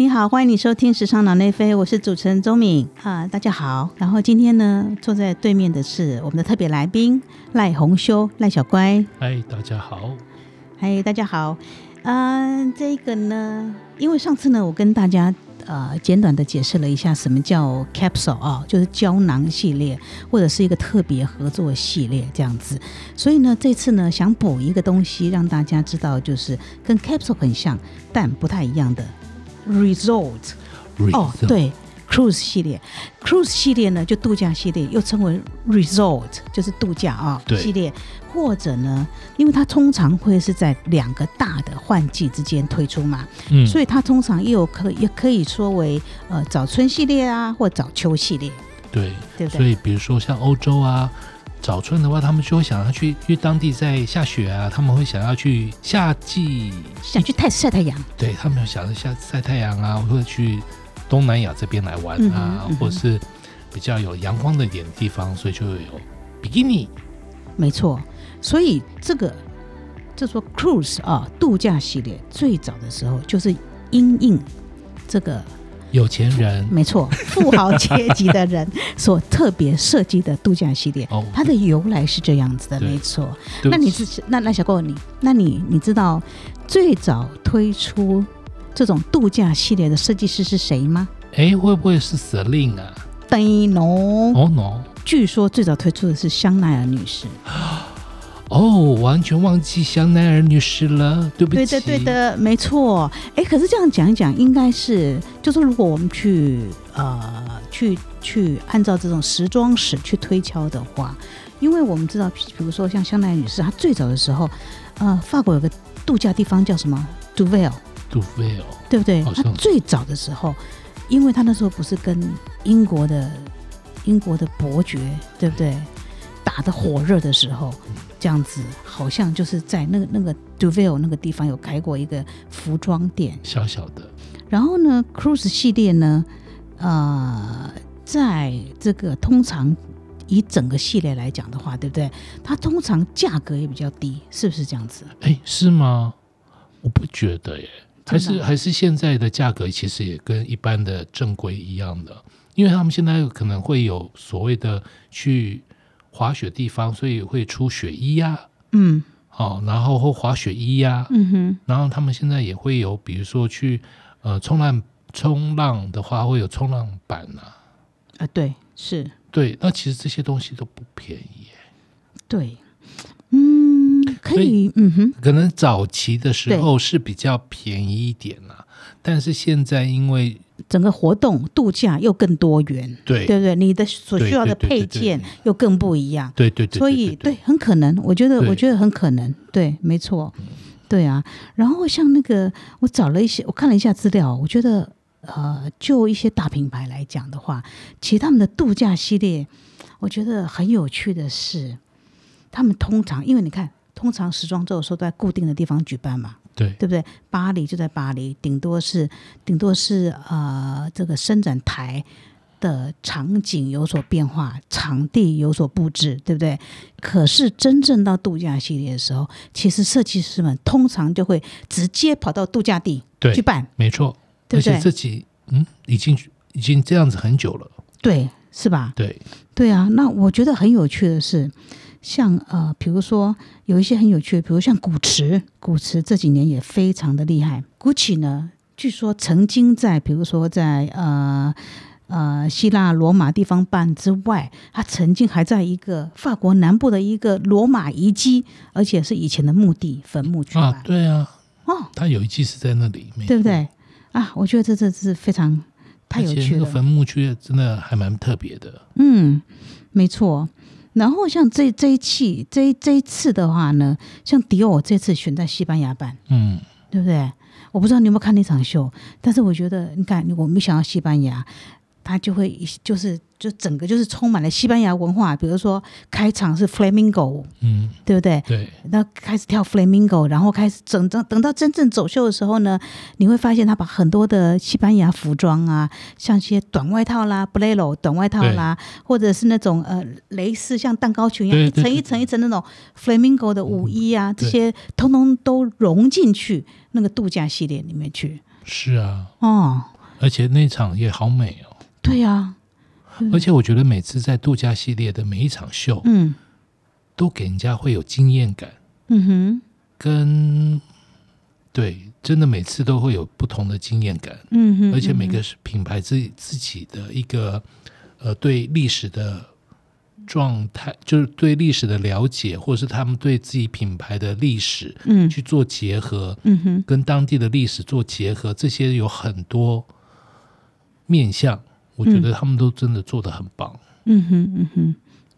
你好，欢迎你收听《时尚脑内飞》，我是主持人周敏啊，大家好。然后今天呢，坐在对面的是我们的特别来宾赖红修，赖小乖。嗨，大家好。嗨，大家好。嗯，这个呢，因为上次呢，我跟大家呃简短的解释了一下什么叫 capsule 啊，就是胶囊系列或者是一个特别合作系列这样子。所以呢，这次呢，想补一个东西让大家知道，就是跟 capsule 很像但不太一样的 result。哦，对，cruise 系列，cruise 系列呢，就度假系列，又称为 resort，就是度假啊对。系列，或者呢，因为它通常会是在两个大的换季之间推出嘛，嗯，所以它通常也有可也可以说为呃早春系列啊，或早秋系列，对，对不对？所以比如说像欧洲啊，早春的话，他们就会想要去，因为当地在下雪啊，他们会想要去夏季，想去太晒太阳，对他们想要下晒太阳啊，或者去东南亚这边来玩啊，或者是比较有阳光的一点地方，所以就会有比基尼。没错。所以这个就说 cruise 啊，度假系列最早的时候就是因应这个有钱人没错，富豪阶级的人所特别设计的度假系列，哦，它的由来是这样子的，没错。那你起是那那小郭你，那你你知道最早推出这种度假系列的设计师是谁吗？哎，会不会是 Celine 啊？对侬，哦 no，据说最早推出的是香奈儿女士。哦，完全忘记香奈儿女士了，对不起。对的，对的，没错。哎，可是这样讲一讲，应该是，就是如果我们去呃去去按照这种时装史去推敲的话，因为我们知道，比如说像香奈儿女士，她最早的时候，呃，法国有个度假地方叫什么 Duvel，杜菲哦，对不对？她最早的时候，因为她那时候不是跟英国的英国的伯爵，对不对？打得火热的时候，这样子好像就是在那个那个 Duvel 那个地方有开过一个服装店。小小的，然后呢，Cruise 系列呢，呃，在这个通常以整个系列来讲的话，对不对？它通常价格也比较低，是不是这样子？哎，是吗？我不觉得耶，还是还是现在的价格其实也跟一般的正规一样的，因为他们现在可能会有所谓的去滑雪地方，所以会出雪衣呀、嗯。哦，然后或滑雪衣呀、嗯哼，然后他们现在也会有，比如说去呃冲浪冲浪的话，会有冲浪板啊，啊，对，是，对，那其实这些东西都不便宜耶。对，嗯，可所以，嗯哼，可能早期的时候是比较便宜一点啦，但是现在因为整个活动度假又更多元，对。对不对？你的所需要的配件又更不一样。对对对，所以对对，很可能，我觉得，我觉得很可能，对，没错，对啊。然后像那个，我找了一些，我看了一下资料，我觉得，呃，就一些大品牌来讲的话，其实他们的度假系列，我觉得很有趣的是，他们通常，因为你看，通常时装周的时候都在固定的地方举办嘛，对对不对？巴黎就在巴黎，顶多是顶多是呃这个伸展台的场景有所变化，场地有所布置，对不对？可是真正到度假系列的时候，其实设计师们通常就会直接跑到度假地对去办，没错，对不对而且这几嗯已经已经这样子很久了，对，是吧？对对啊，那我觉得很有趣的是，像呃，比如说有一些很有趣的，比如像古驰，古驰这几年也非常的厉害。GUCCI 呢，据说曾经在比如说在呃呃希腊罗马地方办之外，它曾经还在一个法国南部的一个罗马遗迹，而且是以前的墓地坟墓去。啊，对啊，哦，他有一期是在那里，没对不对？啊，我觉得这这是非常太有趣了。那个坟墓区真的还蛮特别的，嗯，没错。然后像这这一期这一这一次的话呢，像迪奥这次选在西班牙办，嗯，对不对？我不知道你有没有看那场秀，但是我觉得，你看，我没想到西班牙，它就会就是就整个就是充满了西班牙文化，比如说开场是 flamingo，嗯，对不对？对，那开始跳 flamingo，然后开始整等等到真正走秀的时候呢，你会发现他把很多的西班牙服装啊，像一些短外套啦、bolero 短外套啦，或者是那种呃蕾丝像蛋糕裙一样一层一层一层那种 flamingo 的舞衣啊，这些通通都融进去那个度假系列里面去。是啊，哦，而且那场也好美哦。对呀、而且我觉得每次在度假系列的每一场秀，嗯。都给人家会有惊艳感，嗯哼，跟对，真的每次都会有不同的经验感，嗯哼，而且每嗯个品牌自己自己的一个呃对历史的状态，就是对历史的了解，或者是他们对自己品牌的历史嗯。去做结合，嗯哼，跟当地的历史做结合，这些有很多面向，我觉得他们都真的做的很棒。嗯哼嗯哼，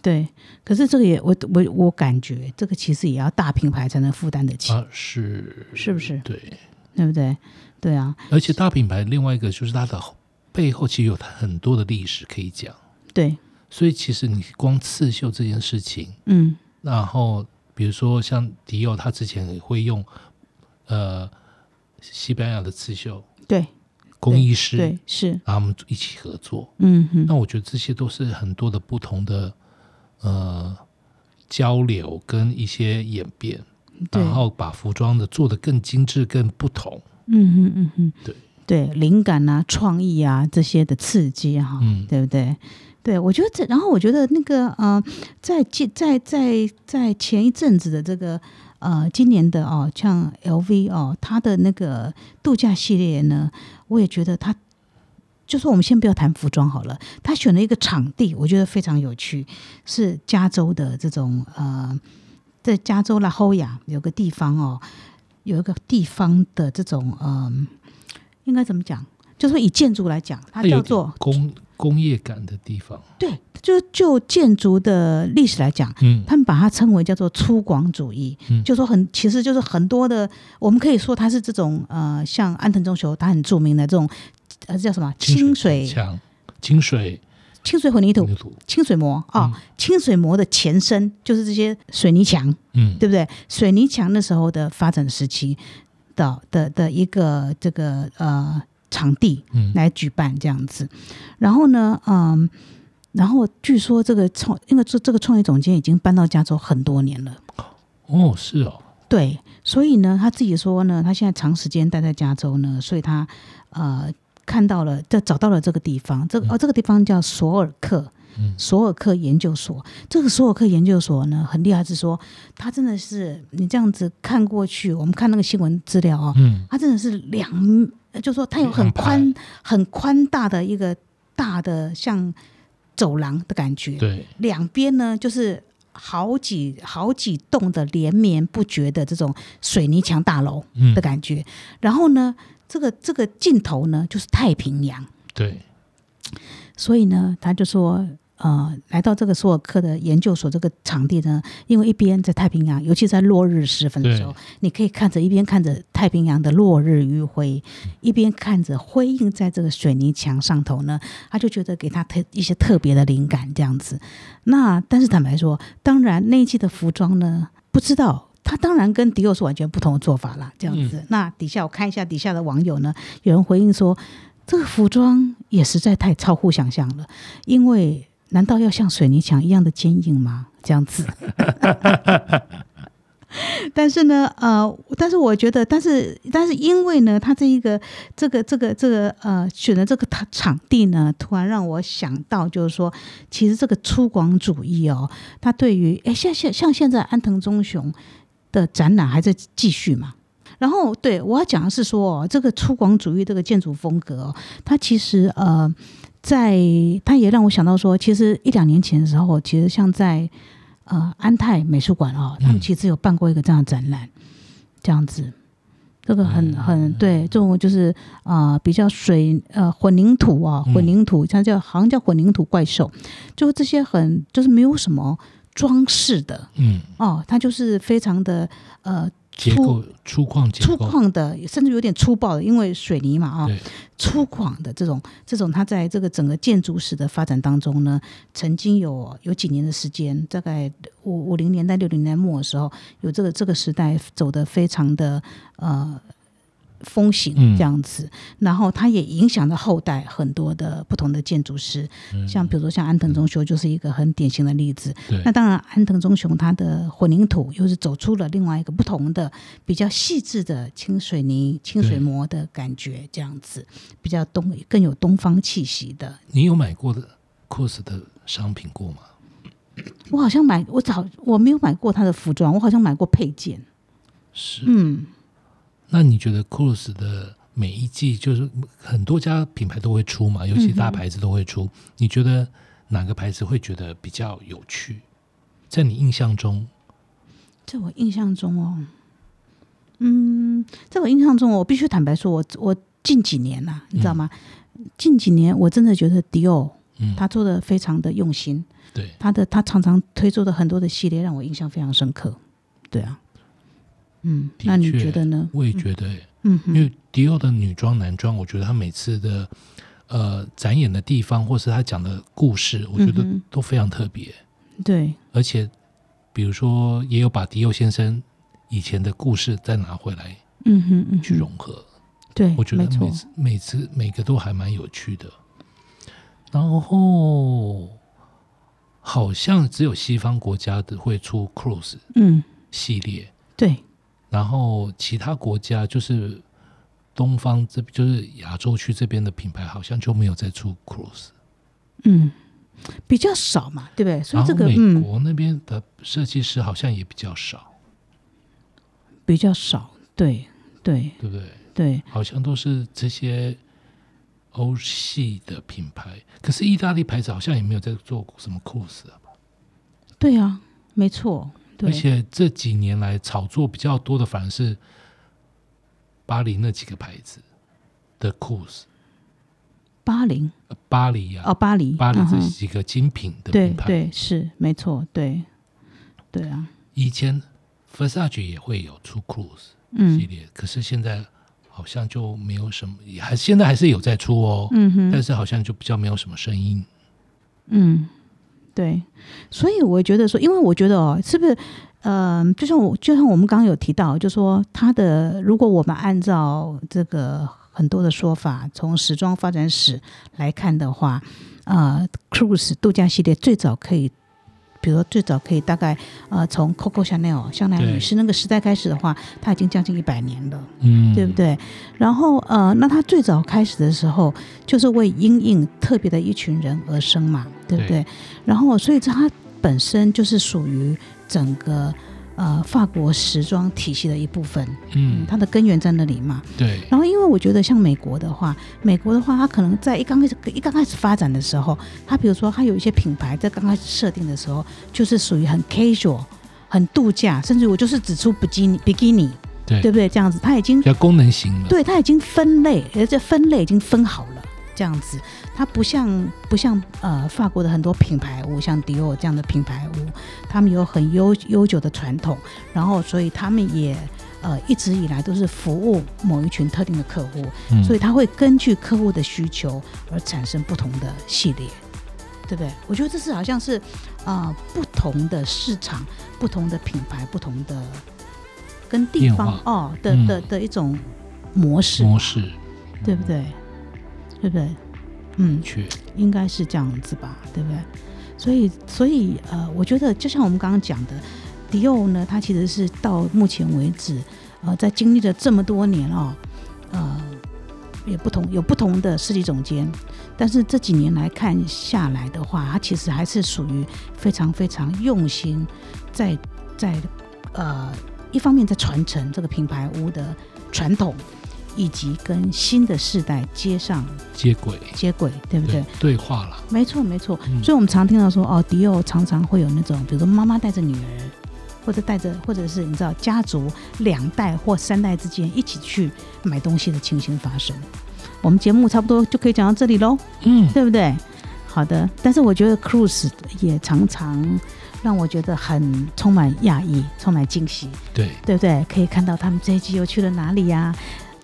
对。可是这个也我我我感觉这个其实也要大品牌才能负担得起，啊，是。是不是？对，对不对？对啊，而且大品牌另外一个就是它的背后其实有很多的历史可以讲，对，所以其实你光刺绣这件事情，嗯。然后比如说像迪奥，他之前也会用呃西班牙的刺绣。对工艺师，对是，然后我们一起合作，嗯哼。那我觉得这些都是很多的不同的呃交流跟一些演变，然后把服装的做的更精致、更不同。嗯哼嗯哼，对。对，灵感啊、创意啊这些的刺激哈、嗯对不对？对，我觉得这，然后我觉得那个呃，在近在在在前一阵子的这个呃，今年的哦，像 LV 哦，它的那个度假系列呢，我也觉得它。就说我们先不要谈服装好了，他选了一个场地，我觉得非常有趣，是加州的这种呃，在加州拉霍亚有个地方哦，有一个地方的这种嗯、应该怎么讲？就说以建筑来讲，它叫做工工业感的地方，对，就就建筑的历史来讲，嗯。他们把它称为叫做粗犷主义，嗯。就说很其实就是很多的，我们可以说它是这种呃，像安藤忠雄他很著名的这种呃叫什么？清水墙、清水清水。混凝土，清水膜啊、嗯。清水膜的前身就是这些水泥墙，嗯，对不对？水泥墙那时候的发展时期的的的一个这个呃场地嗯。来举办这样子，然后呢，嗯，然后据说这个创，因为这这个创业总监已经搬到加州很多年了，哦，是哦，对，所以呢，他自己说呢，他现在长时间待在加州呢，所以他呃看到了，这找到了这个地方，这个哦这个地方叫索尔克。嗯。索尔克研究所，这个索尔克研究所呢，很厉害，是说他真的是你这样子看过去，我们看那个新闻资料哦，嗯。他真的是两，呃就说它有很宽排很宽大的一个大的像走廊的感觉，对，两边呢就是好几好几栋的连绵不绝的这种水泥墙大楼嗯的感觉，然后呢，这个这个尽头呢就是太平洋，对，所以呢，他就说。呃，来到这个索尔克的研究所这个场地呢，因为一边在太平洋，尤其在落日时分的时候，你可以看着一边看着太平洋的落日余晖，一边看着辉映在这个水泥墙上头呢，他就觉得给他特一些特别的灵感这样子。那但是坦白说，当然那一季的服装呢，不知道。他当然跟迪奥是完全不同的做法啦，这样子。那底下我看一下底下的网友呢，有人回应说，这个服装也实在太超乎想象了，因为难道要像水泥墙一样的坚硬吗？这样子。但是呢，呃，但是我觉得，但是但是因为呢，他这一个这个这个这个呃选的这个场地呢，突然让我想到，就是说，其实这个粗犷主义哦，它对于哎像像像现在安藤忠雄的展览还在继续嘛。然后，对我要讲的是说，哦，这个粗犷主义这个建筑风格哦，它其实呃，在他也让我想到说，其实一两年前的时候，其实像在呃安泰美术馆哦，他们嗯其实有办过一个这样的展览，这样子。这个很很对，这种就是呃比较水呃混凝土啊，嗯。混凝土，它叫好像叫混凝土怪兽，就这些很就是没有什么装饰的。嗯，哦，它就是非常的呃粗结构粗犷结粗，犷的，甚至有点粗暴的，因为水泥嘛啊、对，粗犷的这种这种，它在这个整个建筑史的发展当中呢，曾经有有几年的时间，大概五五零年代六零年代末的时候，有这个这个时代走的非常的呃风行嗯这样子，然后它也影响了后代很多的不同的建筑师，嗯像比如说像安藤忠雄就是一个很典型的例子。对那当然，安藤忠雄他的混凝土又是走出了另外一个不同的、比较细致的清水泥、清水对膜的感觉，这样子比较东更有东方气息的。你有买过的 COS 的商品过吗？我好像买，我早我没有买过他的服装，我好像买过配件。是。嗯，那你觉得 COS 的每一季就是很多家品牌都会出嘛，尤其大牌子都会出。你觉得哪个牌子会觉得比较有趣？在你印象中，在我印象中哦，嗯，在我印象中，我必须坦白说，我我近几年呐、你知道吗？近几年我真的觉得迪奥嗯，他做的非常的用心，对，他的他常常推出的很多的系列让我印象非常深刻。对啊，嗯，那你觉得呢？我也觉得、欸，嗯哼，因为迪奥的女装、男装，我觉得他每次的呃展演的地方，或是他讲的故事，我觉得都非常特别。对，而且，比如说，也有把迪奥先生以前的故事再拿回来嗯哼嗯哼，去融合。对，我觉得，每次每次每个都还蛮有趣的。然后好像只有西方国家的会出 Cruise 嗯，系列，对，然后其他国家就是东方这就是亚洲区这边的品牌，好像就没有在出 Cruise。嗯，比较少嘛，对不对？所以这个美国那边的设计师好像也比较少，比较少，对对对不对？对，好像都是这些欧系的品牌，可是意大利牌子好像也没有在做什么 Cruise 啊。对啊，没错，对而且这几年来炒作比较多的，反而是巴黎那几个牌子的 Cruise，巴黎。呃巴黎啊，哦，巴黎，巴黎这几个精品的品牌。对是没错，对对啊，以前 Versace 也会有出 Cruise 系嗯列，可是现在好像就没有什么，也还现在还是有在出哦，嗯哼。但是好像就比较没有什么声音。嗯，对，所以我觉得说，因为我觉得哦，是不是？嗯、就像我，就像我们刚刚有提到，就说他的，如果我们按照这个很多的说法，从时装发展史来看的话，呃，cruise 度假系列最早可以，比如说最早可以大概呃从 Coco Chanel 香奈女士那个时代开始的话，它已经将近一百年了。嗯，对不？对？然后呃，那它最早开始的时候，就是为因应特别的一群人而生嘛，对不对？对然后，所以它本身就是属于整个呃法国时装体系的一部分，嗯，它的根源在那里嘛。对，然后，因为我觉得像美国的话，美国的话，它可能在一刚开始一刚开始发展的时候，它比如说它有一些品牌在刚开始设定的时候，就是属于很 casual、很度假，甚至我就是只出比基尼、比基尼，对对不对？这样子，它已经比较功能型了。对，它已经分类，而且分类已经分好了，这样子，它不像不像呃法国的很多品牌屋，像迪奥这样的品牌屋，他们有很悠悠久的传统，然后所以他们也呃一直以来都是服务某一群特定的客户，嗯，所以他会根据客户的需求而产生不同的系列。对不对？我觉得这是好像是，呃，不同的市场、不同的品牌、不同的跟地方哦的嗯的的一种模式，模式对不对？对不对？嗯，确应该是这样子吧，对不对？所以，所以呃，我觉得就像我们刚刚讲的，迪奥呢，它其实是到目前为止，呃，在经历了这么多年哦，呃，也不同有不同的设计总监，但是这几年来看下来的话，它其实还是属于非常非常用心在在呃一方面在传承这个品牌屋的传统，以及跟新的世代接上接轨，接轨，对不对？对话了。没错，没错。嗯所以我们常听到说，哦，迪奥常常会有那种，比如说妈妈带着女儿，或者带着，或者是你知道家族两代或三代之间一起去买东西的情形发生。我们节目差不多就可以讲到这里喽，嗯，对不对？好的，但是我觉得 Cruise 也常常让我觉得很充满讶异，充满惊喜，对，对不对？可以看到他们这一季又去了哪里呀、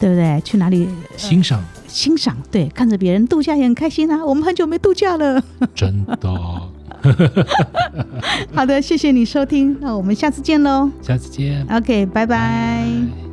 对不对？去哪里、呃欣赏欣赏？对，看着别人度假也很开心啊。我们很久没度假了。真的哦。好的，谢谢你收听，那我们下次见喽。下次见，OK，拜拜拜